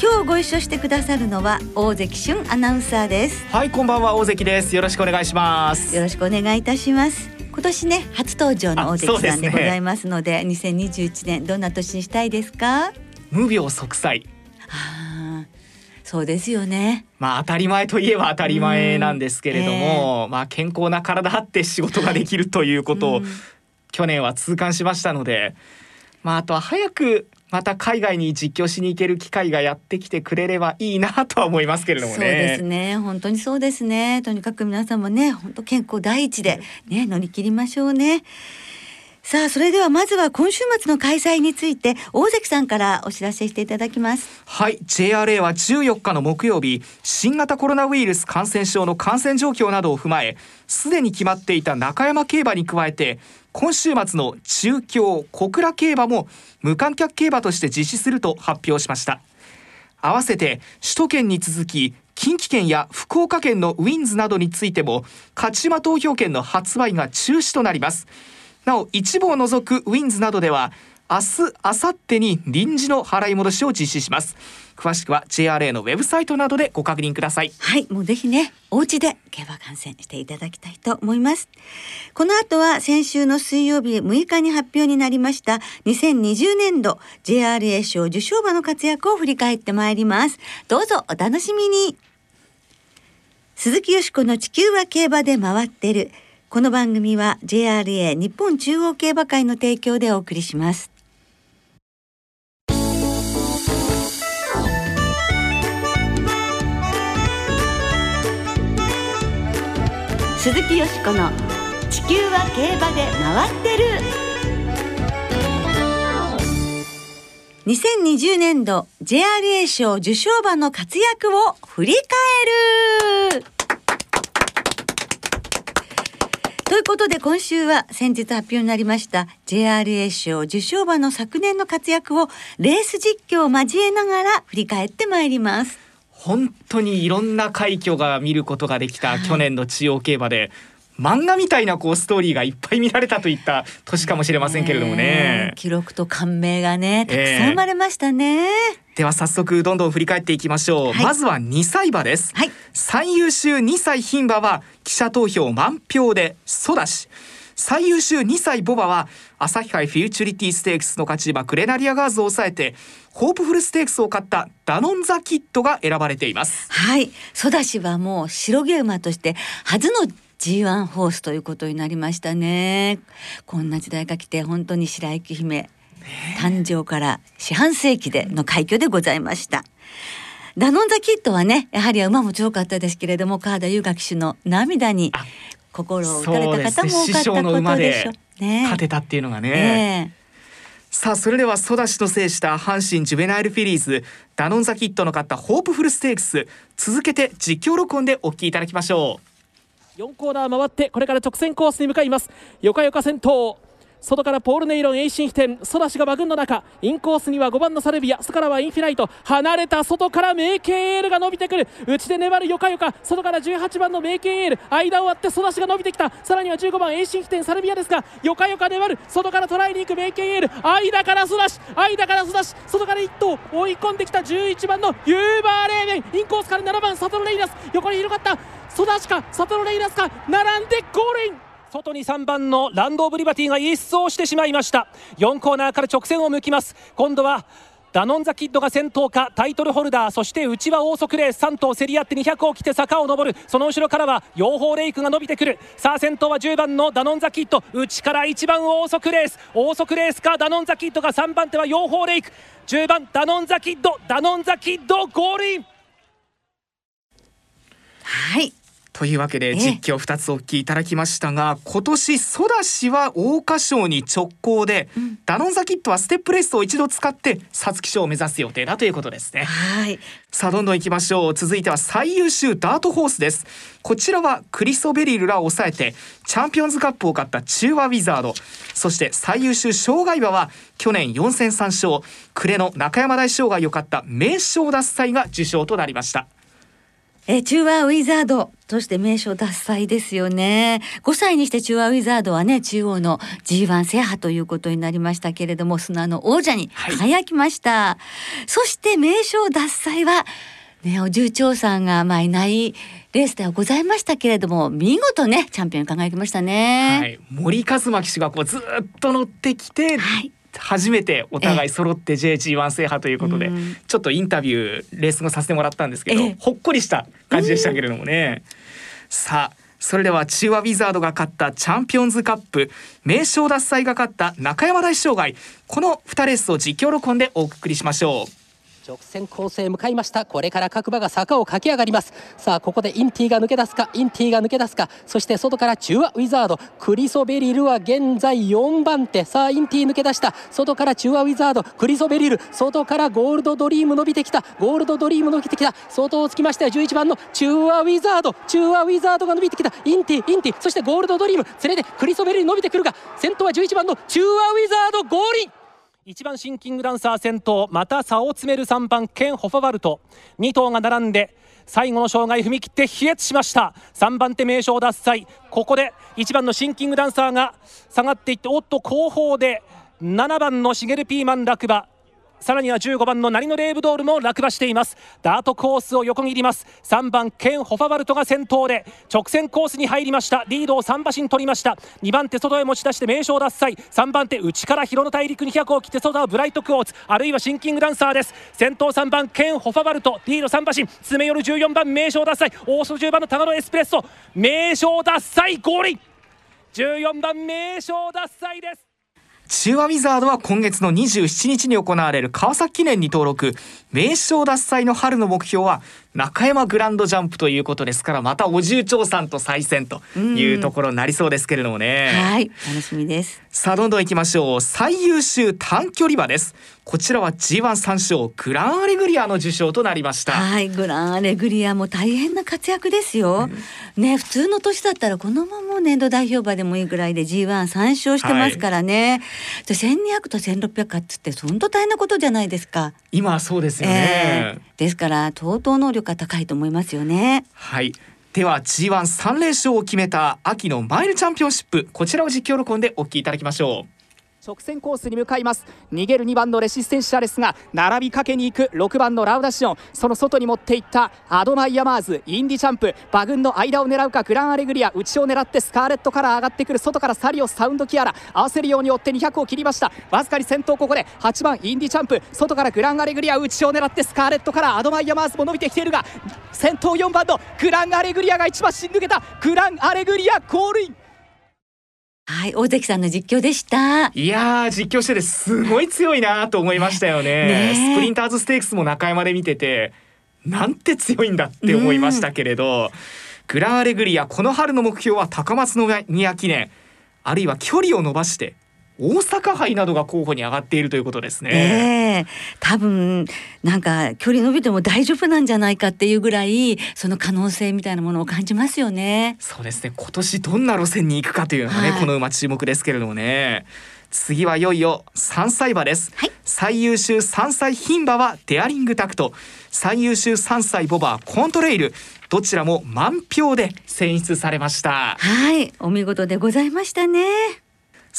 今日ご一緒してくださるのは大関俊アナウンサーです。はいこんばんは大関です。よろしくお願いします。よろしくお願いいたします。今年ね初登場の大関さんでございますのでで、ね、2021年どんな年にしたいですか？無病息災。あそうですよね。まあ当たり前といえば当たり前なんですけれども、えー、まあ健康な体あって仕事ができるということを去年は痛感しましたのでまああとは早くまた海外に実況しに行ける機会がやってきてくれればいいなとは思いますけれどもね。そうですね。本当にそうですね。とにかく皆さんもね、本当健康第一でね、乗り切りましょうね。さあそれではまずは今週末の開催について大関さんからお知らせしていただきますはい JRA は14日の木曜日新型コロナウイルス感染症の感染状況などを踏まえすでに決まっていた中山競馬に加えて今週末の中京小倉競馬も無観客競馬として実施すると発表しました。合わせて首都圏に続き近畿圏や福岡県のウィンズなどについても勝ち馬投票券の発売が中止となります。なお一部を除くウィンズなどでは明日明後日に臨時の払い戻しを実施します。詳しくは JRA のウェブサイトなどでご確認ください。はいもうぜひねお家で競馬観戦していただきたいと思います。この後は先週の水曜日6日に発表になりました2020年度 JRA 賞受賞馬の活躍を振り返ってまいります。どうぞお楽しみに。鈴木よしこの地球は競馬で回ってる。この番組は JRA 日本中央競馬会の提供でお送りします。鈴木よしこの「地球は競馬で回ってる」2020年度 JRA 賞受賞馬の活躍を振り返るということで今週は先日発表になりました JRA 賞受賞馬の昨年の活躍をレース実況を交えながら振り返ってまいります。本当にいろんな快挙が見ることができた去年の中央競馬で、漫画みたいなこうストーリーがいっぱい見られたといった年かもしれませんけれどもね。記録と感銘がねたくさん生まれましたね。えー、では早速どんどん振り返っていきましょう。はい、まずは2歳馬です。はい、最優秀2歳牝馬は記者投票満票でソダシ。最優秀2歳ボバは朝日杯フューチュリティステークスの勝ち馬クレナリアガーズを抑えてホープフルステークスを勝ったダノンザキットが選ばれています。はい。ソダシはもう白毛馬として初の G1 ホースということになりましたね。こんな時代が来て本当に白雪姫誕生から四半世紀での快挙でございました。ダノンザキットはねやはり馬も強かったですけれども川田優雅騎手の涙に心を打たれた方も多かったことでしょう。ね、勝てたっていうのがね。ね。さあそれではソダシと制した阪神ジュベナイルフィリーズダノンザキットの勝ったホープフルステークス続けて実況録音でお聞きいただきましょう。4コーナー回ってこれから直線コースに向かいます。よかよか先頭外からポールネイロン栄進飛天ソダシが馬群の中インコースには5番のサルビア外からはインフィナイト。離れた外からメイケンエールが伸びてくる。内で粘るヨカヨカ外から18番のメイケンエール。間を割ってソダシが伸びてきた。さらには15番栄進飛天サルビアですがヨカヨカ粘る。外から捉えに行くメイケンエール。間からソダシ間からソダシ外から1頭追い込んできた11番のユーバーレーメン。インコースから7番サトロレイラス。横に広がった。ソダシかサトノレイナスか並んでゴールイン。外に3番のランド・オブ・リバティが逸走してしまいました。4コーナーから直線を向きます。今度はダノンザキッドが先頭かタイトルホルダーそして内はオーソクレース3頭競り合って200を切って坂を上る。その後ろからはヨーホーレイクが伸びてくる。さあ先頭は10番のダノンザキッド。内から1番オーソクレース。オーソクレースかダノンザキッドが3番手はヨーホーレイク。10番ダノンザキッドダノンザキッドゴールイン。はい。というわけで実況2つお聞きいただきましたが、今年ソダシは桜花賞に直行で、うん、ダノンザキットはステップレースを一度使って皐月賞を目指す予定だということですね。はい。さあどんどん行きましょう。続いては最優秀ダートホースです。こちらはクリストベリルらを抑えてチャンピオンズカップを勝った中和ウィザード。そして最優秀障害馬は去年4戦3勝暮れの中山大障害を勝った名将脱祭が受賞となりましたえ中和ウィザードとして名称脱祭ですよね。5歳にして中和ウィザードはね、中央の G1 制覇ということになりましたけれども、砂の王者に輝きました。はい、そして名称脱祭は、ね、お重長さんがまあいないレースではございましたけれども見事ねチャンピオン輝きましたね、はい、森一馬騎手がこうずっと乗ってきて、はい、初めてお互い揃って JG1 制覇ということで、ちょっとインタビューレース後させてもらったんですけど、ほっこりした感じでしたけれどもね。さあそれではチュウワウィザードが勝ったチャンピオンズカップメイショウダッサイが勝った中山大障害。この2レースを実況録音でお送りしましょう。直線コースへ向かいました。これから各馬が坂を駆け上がります。さあここでインティが抜け出すかインティが抜け出すか。そして外からチュウワウィザードクリソベリルは現在4番手。さあインティ抜け出した。外からチュウワウィザードクリソベリル。外からゴールドドリーム伸びてきた。ゴールドドリーム伸びてきた。外をつきましては11番のチュウワウィザード。チュウワウィザードが伸びてきた。インティインティそしてゴールドドリーム。連れてクリソベリル伸びてくるが先頭は11番の中和ウィザードゴールイン。1番シンキングダンサー先頭また差を詰める3番ケン・ホファバルト。2頭が並んで最後の障害踏み切って飛躍しました。3番手名称脱祭。ここで1番のシンキングダンサーが下がっていっておっと後方で7番のシゲルピーマン落馬。さらには15番のナリノレーブドールも落馬しています。ダートコースを横切ります。3番ケン・ホファバルトが先頭で直線コースに入りました。リードを3馬身取りました。2番手外へ持ち出して名称脱祭3番手内から広野大陸200を切って外はブライトクォーツ。あるいはシンキングダンサーです。先頭3番ケン・ホファバルト。リード3馬身。詰め寄る14番名称脱祭大外10番のタガロエスプレッソ。名称脱祭ゴール14番名称脱祭です。中和ウィザードは今月の27日に行われる川崎記念に登録。名称脱祭の春の目標は中山グランドジャンプということですからまたお重長さんと再戦というところになりそうですけれどもね、はい。楽しみです。さあどんどん行きましょう。最優秀短距離馬ですこちらは G1 三賞グランアレグリアの受賞となりました。はいグランアレグリアも大変な活躍ですよ、うん、ね普通の年だったらこのまま年度代表馬でもいいぐらいで G1 三勝してますからね、はい、で1200と1600かっつって本当大変なことじゃないですか。今はそうですよね、えー、ですから相当能力が高いと思いますよね。はい。では G13 連勝を決めた秋のマイルチャンピオンシップこちらを実況録音でお聞きいただきましょう直線コースに向かいます。逃げる2番のレシステンシアですが並びかけに行く。6番のラウダシオン。その外に持っていった。アドマイヤマーズ。インディチャンプ。馬群の間を狙うか。グランアレグリア。内を狙ってスカーレットカラー上がってくる。外からサリオス、サウンドキアラ。合わせるように追って200を切りました。わずかに先頭ここで。8番インディチャンプ。外からグランアレグリア。内を狙ってスカーレットカラー、アドマイヤマーズも伸びてきているが先頭4番のグランアレグリアが一番しん抜けた。グランアレグリアゴールイン。はい、大関さんの実況でした。いや実況しててすごい強いなと思いましたよね。ね、スプリンターズステークスも中山で見てて、なんて強いんだって思いましたけれど、グランアレグリアこの春の目標は高松宮記念、あるいは距離を伸ばして大阪杯などが候補に上がっているということですね。えー、多分なんか距離伸びても大丈夫なんじゃないかっていうぐらいその可能性みたいなものを感じますよね。そうですね。今年どんな路線に行くかというのがね、はい、この馬注目ですけれどもね。次はいよいよ3歳馬です、はい、最優秀3歳牝馬はデアリングタクト。最優秀3歳ボバーコントレイル。どちらも満票で選出されました。はい。お見事でございましたね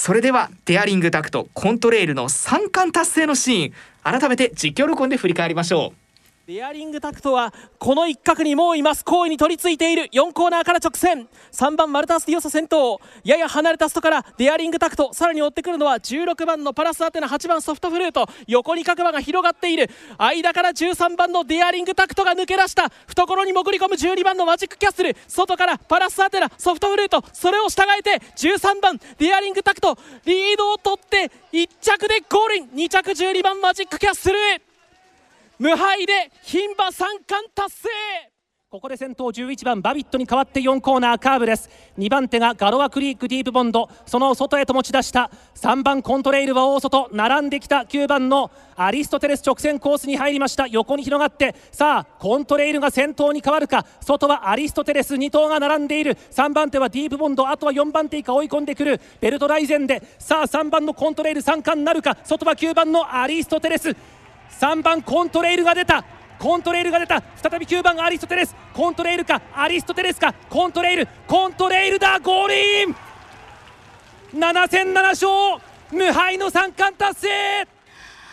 それではデアリングダクトコントレイルの3冠達成のシーン改めて実況録音で振り返りましょう。デアリングタクトはこの一角にもういます。好意に取り付いている。4コーナーから直線。3番マルタス・ディオサ先頭。やや離れた外からデアリングタクト。さらに追ってくるのは16番のパラスアテナ8番ソフトフルート。横に角馬が広がっている。間から13番のデアリングタクトが抜け出した。懐に潜り込む12番のマジックキャッスル。外からパラスアテナソフトフルート。それを従えて13番デアリングタクト。リードを取って1着でゴールイン。2着12番マジックキャッスル無敗で牝馬三冠達成。ここで先頭11番バビットに代わって4コーナーカーブです。2番手がガロアクリークディープボンド。その外へと持ち出した。3番コントレイルは大外並んできた9番のアリストテレス直線コースに入りました。横に広がって。さあコントレイルが先頭に変わるか。外はアリストテレス。2頭が並んでいる。3番手はディープボンド。あとは4番手以下追い込んでくる。ベルトライゼンで。さあ3番のコントレイル3冠なるか。外は9番のアリストテレス。3番コントレイルが出た。コントレイルが出た。再び9番アリストテレス。コントレイルか。アリストテレスか。コントレイル。コントレイルだゴールイン。7戦7勝。無敗の三冠達成。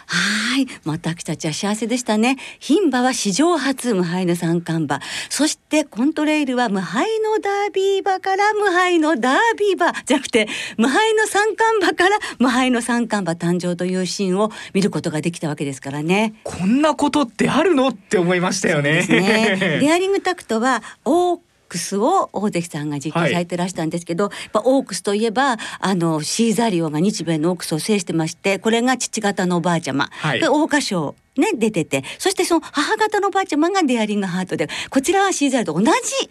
はい。私たちは幸せでしたね。牝馬は史上初無敗の三冠馬。そしてコントレイルは無敗のダービー馬から無敗のダービー馬じゃなくて、無敗の三冠馬から無敗の三冠馬誕生というシーンを見ることができたわけですからね。こんなことってあるの？って思いましたよね。ね デアリングタクトは大クスを大関さんが実況されてらしたんですけど、はい、やっぱオークスといえばあのシーザリオが日米のオークスを制してましてこれが父方のおばあちゃま、はい、で桜花賞ね、出てて、そしてその母方のばあちゃまがデアリングハートで、こちらはシーザルと同じ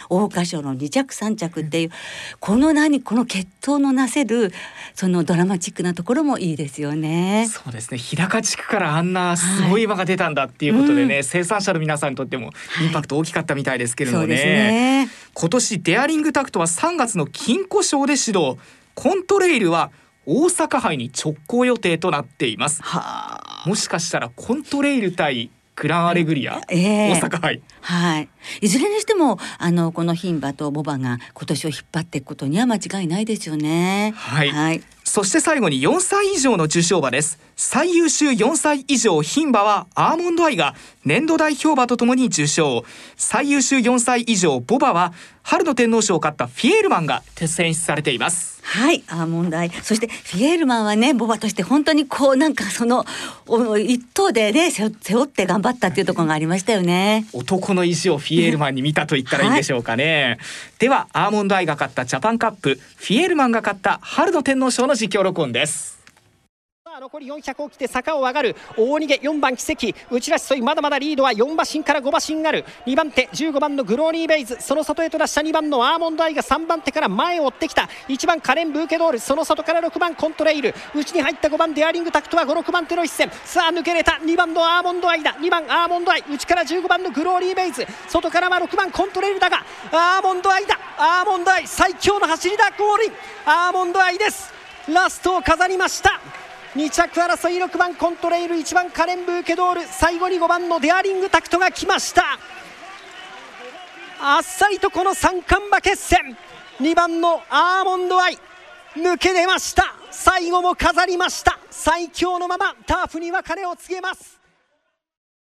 桜花賞の2着3着っていう、この何、この血統のなせる、そのドラマチックなところもいいですよね。そうですね。日高地区からあんなすごい馬が出たんだっていうことでね、はいうん、生産者の皆さんにとってもインパクト大きかったみたいですけれどもね。はい、ね今年デアリングタクトは3月の金庫賞で始動。コントレイルは大阪杯に直行予定となっています。もしかしたらコントレイル対クランアレグリア、えー、大阪杯。はい。いずれにしてもあのこの牝馬とボバが今年を引っ張っていくことには間違いないですよね。はい、はい、そして最後に4歳以上の受賞馬です。最優秀4歳以上牝馬はアーモンドアイが年度代表馬とともに受賞。最優秀4歳以上ボバは春の天皇賞を勝ったフィエールマンが選出されています。はいアーモンドアイ。そしてフィエールマンはねボバとして本当にこうなんかその一頭でね背負って頑張ったっていうところがありましたよね。男の意地をフィエールマンに見たと言ったらいいんでしょうかね、はい、ではアーモンドアイが勝ったジャパンカップフィエールマンが勝った春の天皇賞の実況録音です。残り400を切って坂を上がる。大逃げ4番奇跡。内らしそいまだまだリードは4馬身から5馬身ある。2番手15番のグローリーベイズ。その外へと出した2番のアーモンドアイが3番手から前を追ってきた。1番カレン・ブーケドール。その外から6番コントレイル。内に入った5番デアリングタクトは56番手の一戦。さあ抜けれた。2番のアーモンドアイだ。2番アーモンドアイ。内から15番のグローリーベイズ。外からは6番コントレイルだがアーモンドアイだ。アーモンドアイ最強の走りだ。ゴールイン。アーモンドアイです。ラストを飾りました。2着争い6番コントレイル1番カレンブーケドール最後に5番のデアリングタクトが来ました。あっさりとこの三冠馬決戦。2番のアーモンドアイ抜け出ました。最後も飾りました。最強のままターフに別れを告げます。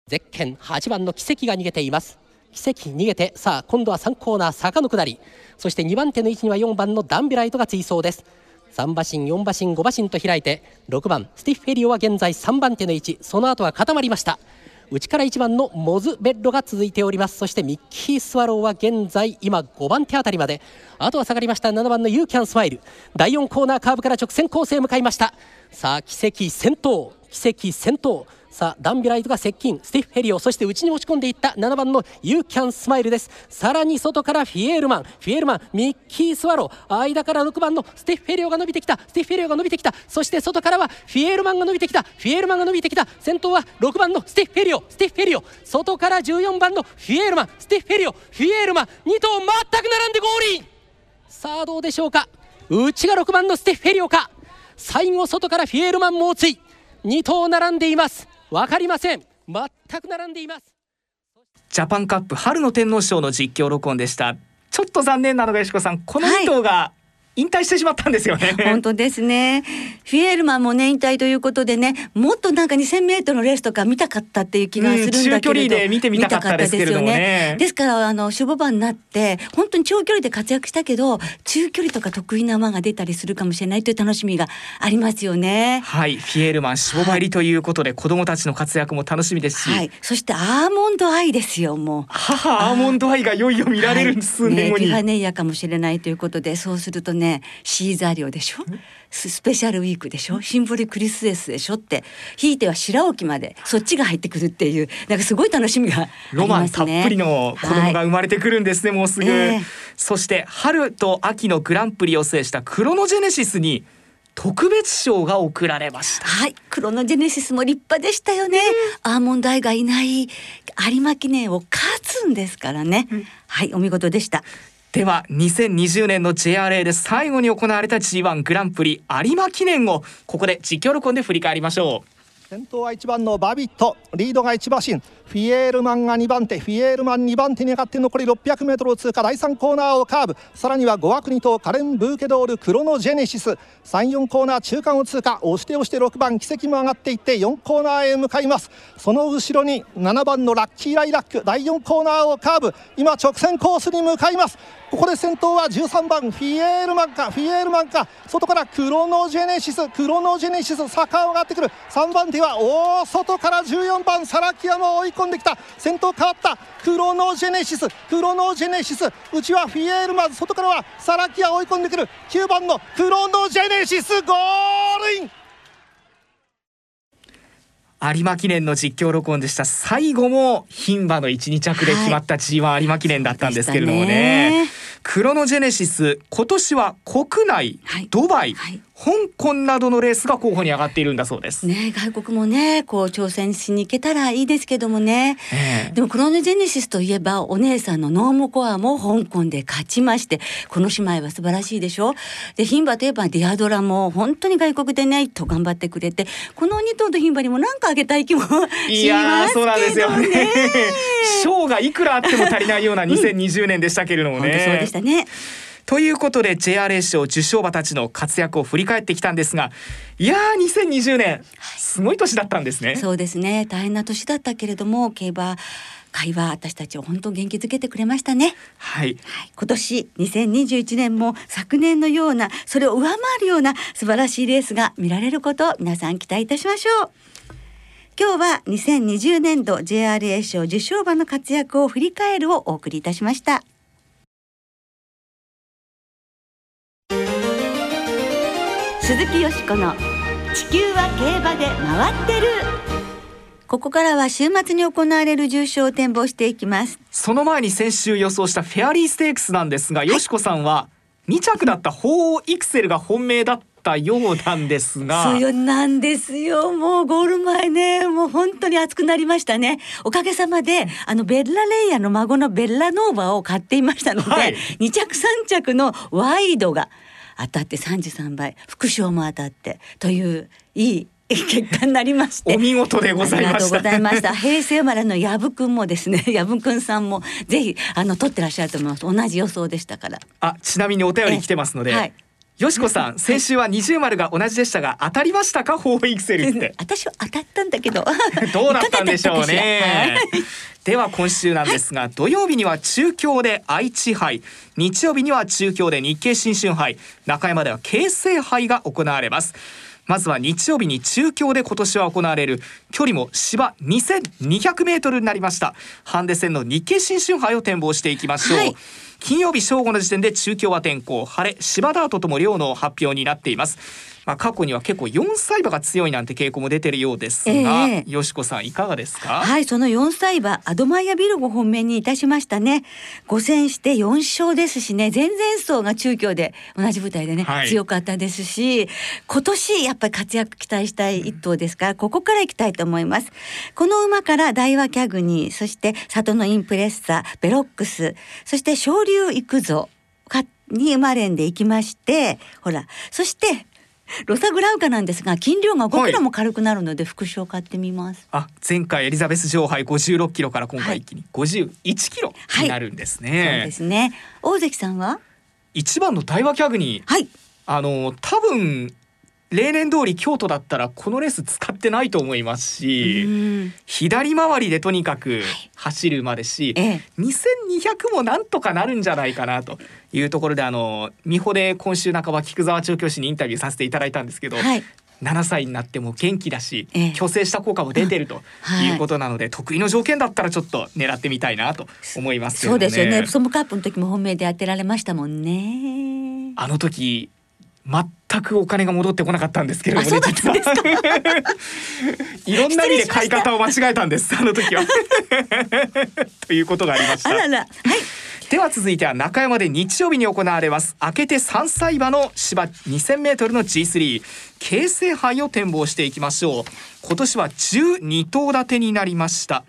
ゼッケン8番の奇跡が逃げています。奇跡逃げてさあ今度は3コーナー坂の下り。そして2番手の位置には4番のダンビライトが追走です。3馬身4馬身5馬身と開いて6番スティッフェリオは現在3番手の位置その後は固まりました。内から1番のモズベッロが続いております。そしてミッキースワローは現在今5番手あたりまで。あとは下がりました7番のユーキャンスマイル。第4コーナーカーブから直線コースへ向かいました。さあキセキ先頭。キセキ先頭。さあダンビライトが接近。スティッフェリオそして内に持ち込んでいった7番のユーキャンスマイルです。さらに外からフィエールマン。フィエールマンミッキースワロー。間から6番のスティッフェリオが伸びてきた。スティッフェリオが伸びてきた。そして外からはフィエールマンが伸びてきた。フィエールマンが伸びてきた。先頭は6番のスティッフェリオ。スティッフェリオ。外から14番のフィエールマン。スティッフェリオ。フィエールマン。2頭全く並んでゴールイン。さあどうでしょうか。内が6番のスティフ・ヘリオか。最後外からフィエールマン猛追2頭並んでいます。分かりません。全く並んでいます。ジャパンカップ春の天皇賞の実況録音でした。ちょっと残念なのが石子さん。この2頭が引退してしまったんですよね。本当ですね。フィエールマンもね引退ということでね、もっとなんか2000メートルのレースとか見たかったっていう気がするんだけれど、うん、中距離で見てみたかったですけれどもね。ですからあの守護馬になって本当に長距離で活躍したけど、中距離とか得意な馬が出たりするかもしれないという楽しみがありますよね。はい、フィエールマン守護馬入りということで、はい、子供たちの活躍も楽しみですし、はい、そしてアーモンドアイですよもう。母アーモンドアイがいよいよ見られる数年後に。ね、ディファネイヤかもしれないということで、そうするとね。ねシーザー寮でしょ？ススペシャルウィークでしょ？シンボリクリスエスでしょって。ひいては白沖までそっちが入ってくるっていうなんかすごい楽しみがありロマン。たっぷりの子供が生まれてくるんですね、もうすぐ、ええ。そして春と秋のグランプリを制したクロノジェネシスに特別賞が贈られました。はい、クロノジェネシスも立派でしたよね。アーモンドアイがいない有馬記念を勝つんですからね。はい、お見事でした。では2020年の JRA で最後に行われた G1 グランプリ有馬記念をここで実況録音で振り返りましょう。先頭は1番のバビットリードが1馬身。フィエールマンが2番手フィエールマン2番手に上がって残り 600m を通過。第3コーナーをカーブ。さらには5枠2頭カレン・ブーケドールクロノジェネシス。34コーナー中間を通過。押して押して6番奇跡も上がっていって4コーナーへ向かいます。その後ろに7番のラッキーライラック。第4コーナーをカーブ。今直線コースに向かいます。ここで先頭は13番フィエールマンか。フィエールマンか。外からクロノジェネシス。クロノジェネシス坂を上がってくる。3番手は大外から14番サラキアも追い込んできた。先頭変わった。クロノジェネシス。クロノジェネシス。内はフィエールマン外からはサラキア追い込んでくる。9番のクロノジェネシス。ゴールイン！有馬記念の実況録音でした。最後も牝馬の1、2着で決まった G1 有馬記念だったんですけれどもね。クロノジェネシス。今年は国内、はい。ドバイ、はい香港などのレースが候補に上がっているんだそうです、ね、外国もね、こう挑戦しに行けたらいいですけどもね。ええでもクロノジェネシスといえばお姉さんのノームコアも香港で勝ちましてこの姉妹は素晴らしいでしょ？で牝馬といえばディアドラも本当に外国でねと頑張ってくれてこの2頭と牝馬にも何かあげたい気もしますいやーそうなんですけよねどね。賞がいくらあっても足りないような2020年でしたけれども本当ね。そうでしたね。ということで JRA 賞受賞馬たちの活躍を振り返ってきたんですがいやー2020年すごい年だったんですね。そうですね。大変な年だったけれども競馬会は私たちを本当元気づけてくれましたね。はい。はい、今年2021年も昨年のようなそれを上回るような素晴らしいレースが見られることを皆さん期待いたしましょう。今日は2020年度 JRA 賞受賞馬の活躍を振り返るをお送りいたしました鈴木よしこの地球は競馬で回ってる。ここからは週末に行われる重賞を展望していきます。その前に先週予想したフェアリーステークスなんですが、よしこさんは2着だった鳳凰イクセルが本命だったようなんですが。そうよなんですよ。もうゴール前ねもう本当に熱くなりましたね。おかげさまであのベッラレイヤの孫のベッラノーバを買っていましたので、はい。2着3着のワイドが当たって33倍副賞も当たってといういい結果になりまして。お見事でございました。ありがとうございました。平成生まれのヤブくんもですね、ヤブくんさんもぜひあの取ってらっしゃると思います。同じ予想でしたから。あちなみにお便り来てますので、えはいよしこさん先週は二重丸が同じでしたが当たりましたか？鳳凰イクセルって。私は当たったんだけど。どうだったんでしょうね。はい。では今週なんですが、土曜日には中京で愛知杯。日曜日には中京で日経新春杯。中山では京成杯が行われます。まずは日曜日に中京で今年は行われる距離も芝2200メートルになりました。ハンデ戦の日経新春杯を展望していきましょう、はい金曜日正午の時点で中京は天候晴れ芝ダートとも量の発表になっています。まあ過去には結構4歳馬が強いなんて傾向も出てるようですが、ええ。よしこさんいかがですか？はい、その4歳馬アドマイヤビルゴ本命にいたしましたね。5戦して4勝ですしね、前々走が中京で同じ舞台でね、はい。強かったですし、今年やっぱり活躍期待したい一頭ですから、ここから行きたいと思います。この馬から大和キャグニー、そして里のインプレッサー、ベロックス、そして昇竜行くぞかに生まれんでいきまして、ほら、そしてロサグラウカなんですが斤量が5キロも軽くなるので副賞買ってみます。あ前回エリザベス女王杯56キロから今回一気に51キロになるんですそうね、ですね。大関さんは？一番の大和キャグにはい。あの多分例年通り京都だったらこのレース使ってないと思いますし、うん左回りでとにかく走る馬ですし、ええ2200もなんとかなるんじゃないかなというところであの美穂で今週半ば菊沢調教師にインタビューさせていただいたんですけど、はい。7歳になっても元気だし、ええ虚勢した効果も出てるとはいいうことなので、得意の条件だったらちょっと狙ってみたいなと思いますね。そうですよね。プソムカップの時も本命で当てられましたもんね。えあの時全くお金が戻ってこなかったんですけれどもね実は。いろんな意味で買い方を間違えたんですあの時は。ということがありました。あらら。はい。では続いては中山で日曜日に行われます。明けて3歳馬の芝 2000m の G3 京成杯を展望していきましょう。今年は12頭立てになりました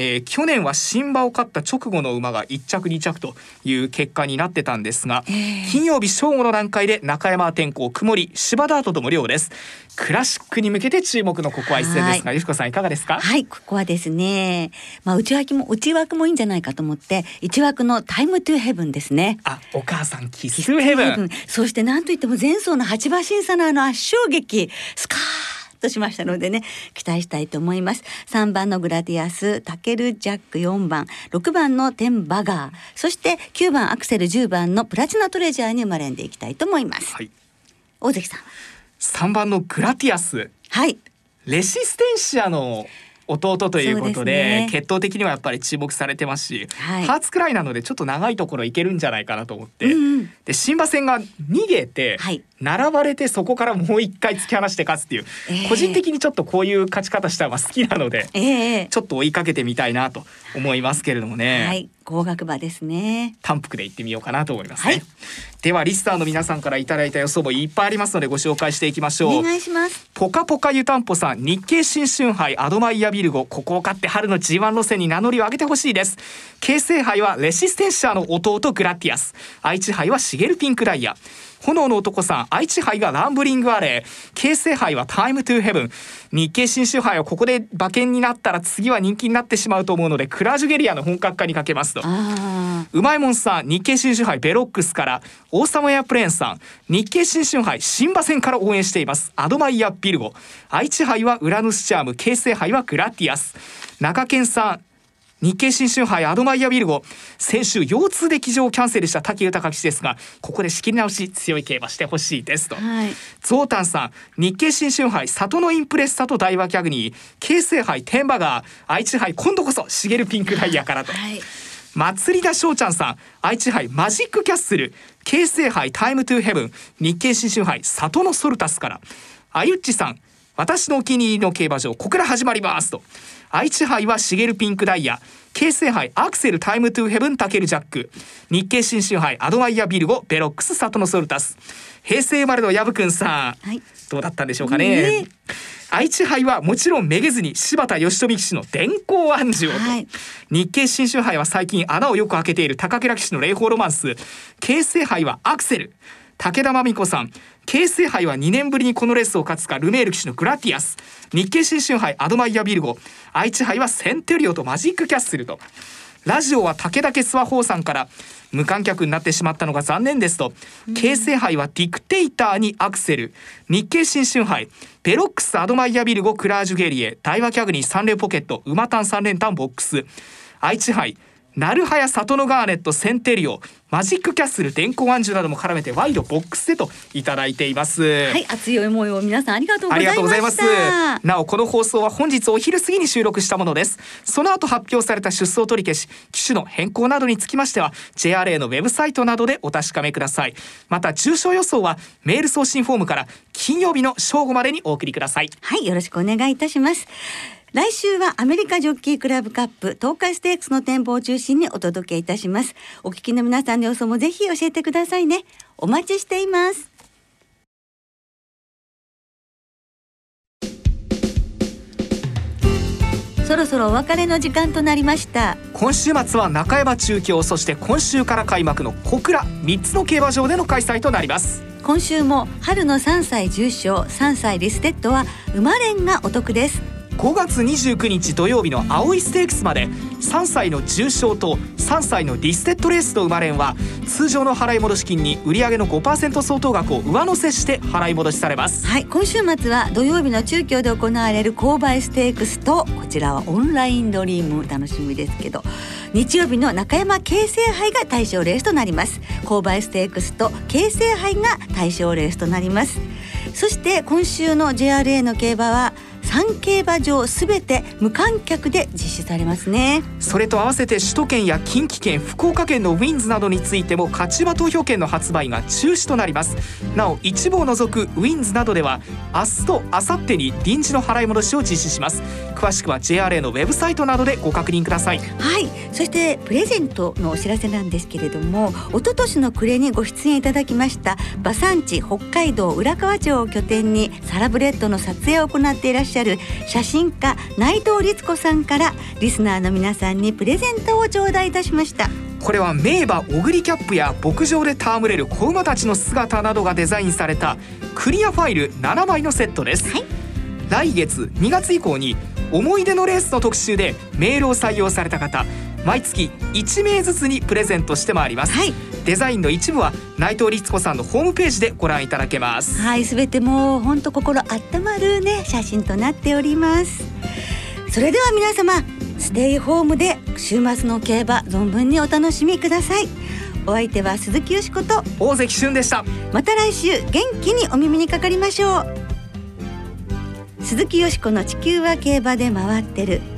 えー去年は新馬を勝った直後の馬が1着2着という結果になってたんですが、金曜日正午の段階で中山は天候曇り芝ダートとも良です。クラシックに向けて注目のここは一戦ですがよしこさんいかがですか？はい、ここはですね、まあ内枠も内枠もいいんじゃないかと思って、一枠のタイムトゥヘブンですね。あお母さんキスヘブン。そして何といっても前走の八馬審査のあの圧勝劇。スカーッとしましたのでね期待したいと思います。3番のグラディアスタケルジャック4番。6番のテンバガー。そして9番アクセル10番のプラチナトレジャーに生まれんでいきたいと思います、はい。大関さん3番のグラティアス。はい。レシステンシアの弟ということでね。血統的にはやっぱり注目されてますし、はい。ハーツくらいなのでちょっと長いところいけるんじゃないかなと思って、うんうん。で新馬戦が逃げて、はい並ばれてそこからもう一回突き放して勝つっていう、えー個人的にちょっとこういう勝ち方したのが好きなのでええちょっと追いかけてみたいなと思いますけれどもね。はい。高額馬ですね。単幅で行ってみようかなと思いますね、はい。ではリスターの皆さんからいただいた予想もいっぱいありますのでご紹介していきましょう。お願いします。ポカポカ湯たんぽさん日経新春杯アドマイヤビルゴここを勝って春の G1 路線に名乗りを上げてほしいです。京成杯はレシステンシャーの弟グラティアス。愛知杯はシゲルピンクダイヤ炎の男さん愛知杯がランブリングアレー。京成杯はタイムトゥーヘブン。日経新春杯はここで馬券になったら次は人気になってしまうと思うのでクラージュゲリエの本格化にかけますと。あうまいもんさん日経新春杯ヴェロックスから。王様やプレーンさん日経新春杯新馬戦から応援しています。アドマイヤビルゴ。愛知杯はウラヌスチャーム京成杯はグラティアス。中堅さん日経新春杯アドマイヤビルゴ先週腰痛で騎乗をキャンセルした滝豊騎士ですがここで仕切り直し強い競馬してほしいですと、あはい。ゾウタンさん日経新春杯里のインプレッサと大和キャグニー京成杯テンバガー愛知杯今度こそシゲルピンクダイヤからと、はい。祭りだしょうちゃんさん愛知杯マジックキャッスル京成杯タイムトゥーヘブン日経新春杯里のソルタスから。あゆっちさん私のお気に入りの競馬場ここから始まりますと愛知杯はシゲルピンクダイヤ。京成杯アクセルタイムトゥーヘブンタケルジャック。日経新春杯アドワイヤビルゴベロックス里のソルタス。平成生まれのヤブくんさん、はい。どうだったんでしょうかね。ね。愛知杯はもちろんめげずに柴田義富騎手の電光暗示を。と、はい。日経新春杯は最近穴をよく開けている高倉騎手の霊峰ロマンス。京成杯はアクセル武田真美子さん。京成杯は2年ぶりにこのレースを勝つかルメール騎手のグラティアス。日経新春杯アドマイヤビルゴ。愛知杯はセンテリュオとマジックキャッスルと。ラジオは武田家諏訪宝さんから無観客になってしまったのが残念ですと、京成杯はディクテイターにアクセル。日経新春杯ヴェロックスアドマイヤビルゴクラージュゲリエ。ダイワキャグニー3連ポケット。馬単3連単ボックス。愛知杯ナルハヤサトノガーネットセンテリュオマジックキャッスルデンコウアンジュなども絡めてワイドボックスでといただいています。はい、熱い思いを皆さんありがとうございまがとうございます。なおこの放送は本日お昼過ぎに収録したものです。その後発表された出走取り消し、機種の変更などにつきましては JRA のウェブサイトなどでお確かめください。また中小予想はメール送信フォームから金曜日の正午までにお送りください。はい、よろしくお願いいたします。来週はアメリカジョッキークラブカップ東海ステークスの展望を中心にお届けいたします。お聞きの皆さんの予想もぜひ教えてくださいね。お待ちしています。そろそろお別れの時間となりました。今週末は中山中京そして今週から開幕の小倉3つの競馬場での開催となります。今週も春の3歳重賞3歳リステッドは馬連がお得です。5月29日土曜日の青いステークスまで3歳の重賞と3歳のリステッドレースの馬連は通常の払い戻し金に売上の5%相当額を上乗せして払い戻しされます。はい、今週末は土曜日の中京で行われる勾配ステークスとこちらはオンラインドリーム楽しみですけど日曜日の中山京成杯が対象レースとなります。勾配ステークスと京成杯が対象レースとなります。そして今週の JRA の競馬は3競馬場すべて無観客で実施されますね。それと合わせて首都圏や近畿圏福岡県のウィンズなどについても勝ち馬投票券の発売が中止となります。なお一部を除くウィンズなどでは明日と明後日に臨時の払い戻しを実施します。詳しくは JRA のウェブサイトなどでご確認ください。はい。そしてプレゼントのお知らせなんですけれども一昨年の暮れにご出演いただきました馬産地北海道浦河町を拠点にサラブレッドの撮影を行っていらっしゃる写真家内藤律子さんからリスナーの皆さんにプレゼントを頂戴いたしました。これは名馬オグリキャップや牧場で戯れる子馬たちの姿などがデザインされたクリアファイル7枚のセットです、はい。来月2月以降に思い出のレースの特集でメールを採用された方毎月1名ずつにプレゼントしてまいります、はいデザインの一部は内藤律子さんのホームページでご覧いただけますはい、すべてもう本当心温まるね写真となっております。それでは皆様ステイホームで週末の競馬存分にお楽しみください。お相手は鈴木よしこと大関俊でしたまた来週元気にお耳にかかりましょう。鈴木よしこの地球は競馬で回ってる。